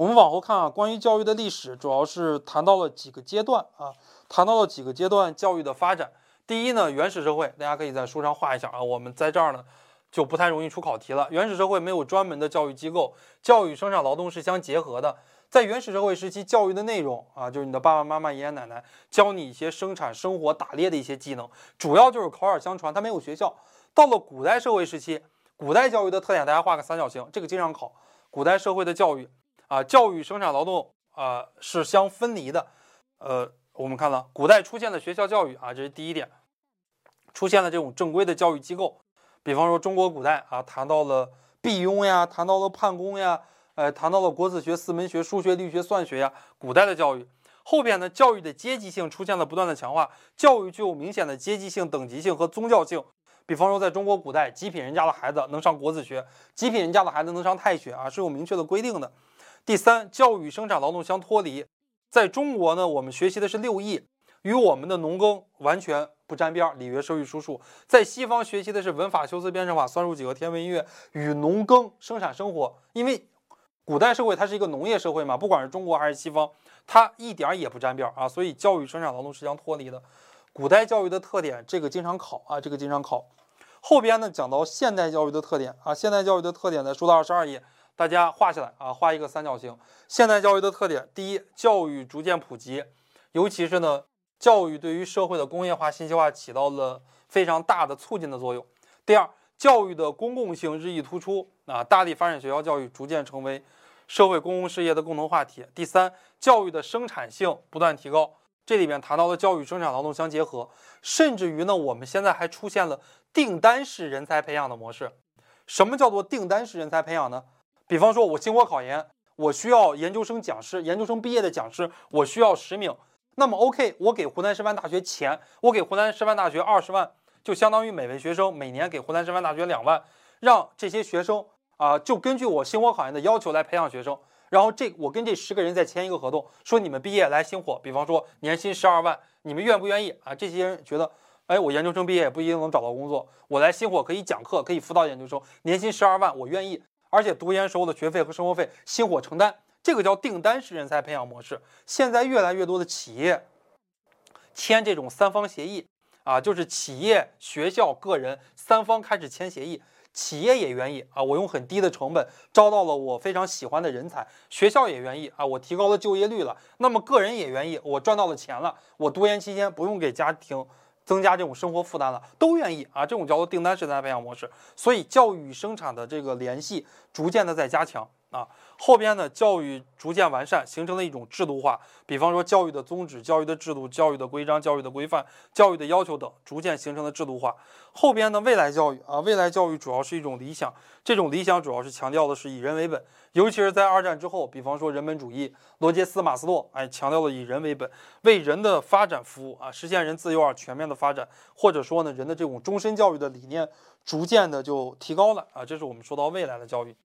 我们往后看啊，关于教育的历史，主要是谈到了几个阶段啊，谈到了几个阶段教育的发展。第一呢，原始社会，大家可以在书上画一下啊。我们在这儿呢，就不太容易出考题了。原始社会没有专门的教育机构，教育生产劳动是相结合的。在原始社会时期，教育的内容啊，就是你的爸爸妈妈、爷爷奶奶教你一些生产生活、打猎的一些技能，主要就是口耳相传，它没有学校。到了古代社会时期，古代教育的特点，大家画个三角形，这个经常考。古代社会的教育。啊，教育生产劳动啊是相分离的。呃，我们看了古代出现的学校教育啊，这是第一点，出现了这种正规的教育机构。比方说中国古代啊，谈到了毕庸呀，谈到了判公呀，呃，谈到了国子学、四门学、数学、力学、算学呀。古代的教育后边呢，教育的阶级性出现了不断的强化，教育具有明显的阶级性、等级性和宗教性。比方说在中国古代，极品人家的孩子能上国子学，极品人家的孩子能上太学啊，是有明确的规定的。第三，教育与生产劳动相脱离。在中国呢，我们学习的是六艺，与我们的农耕完全不沾边儿。礼乐射御书数，在西方学习的是文法、修辞、辩证法、算术、几何、天文、音乐，与农耕生产生活。因为古代社会它是一个农业社会嘛，不管是中国还是西方，它一点也不沾边儿啊。所以教育生产劳动是相脱离的。古代教育的特点，这个经常考啊，这个经常考。后边呢讲到现代教育的特点啊，现代教育的特点呢，说到二十二页。大家画下来啊，画一个三角形。现代教育的特点：第一，教育逐渐普及，尤其是呢，教育对于社会的工业化、信息化起到了非常大的促进的作用。第二，教育的公共性日益突出啊，大力发展学校教育，逐渐成为社会公共事业的共同话题。第三，教育的生产性不断提高，这里面谈到了教育生产劳动相结合，甚至于呢，我们现在还出现了订单式人才培养的模式。什么叫做订单式人才培养呢？比方说，我星火考研，我需要研究生讲师，研究生毕业的讲师，我需要十名。那么，OK，我给湖南师范大学钱，我给湖南师范大学二十万，就相当于每位学生每年给湖南师范大学两万，让这些学生啊，就根据我星火考研的要求来培养学生。然后这我跟这十个人再签一个合同，说你们毕业来星火，比方说年薪十二万，你们愿不愿意啊？这些人觉得，哎，我研究生毕业不一定能找到工作，我来星火可以讲课，可以辅导研究生，年薪十二万，我愿意。而且读研时候的学费和生活费，星火承担，这个叫订单式人才培养模式。现在越来越多的企业签这种三方协议啊，就是企业、学校、个人三方开始签协议，企业也愿意啊，我用很低的成本招到了我非常喜欢的人才，学校也愿意啊，我提高了就业率了，那么个人也愿意，我赚到了钱了，我读研期间不用给家庭。增加这种生活负担了，都愿意啊，这种叫做订单式人才培养模式。所以教育与生产的这个联系逐渐的在加强啊。后边呢，教育逐渐完善，形成了一种制度化。比方说，教育的宗旨、教育的制度、教育的规章、教育的规范、教育的要求等，逐渐形成了制度化。后边呢，未来教育啊，未来教育主要是一种理想，这种理想主要是强调的是以人为本，尤其是在二战之后，比方说人本主义，罗杰斯、马斯洛，哎，强调了以人为本，为人的发展服务啊，实现人自由而全面的发展，或者说呢，人的这种终身教育的理念逐渐的就提高了啊。这是我们说到未来的教育。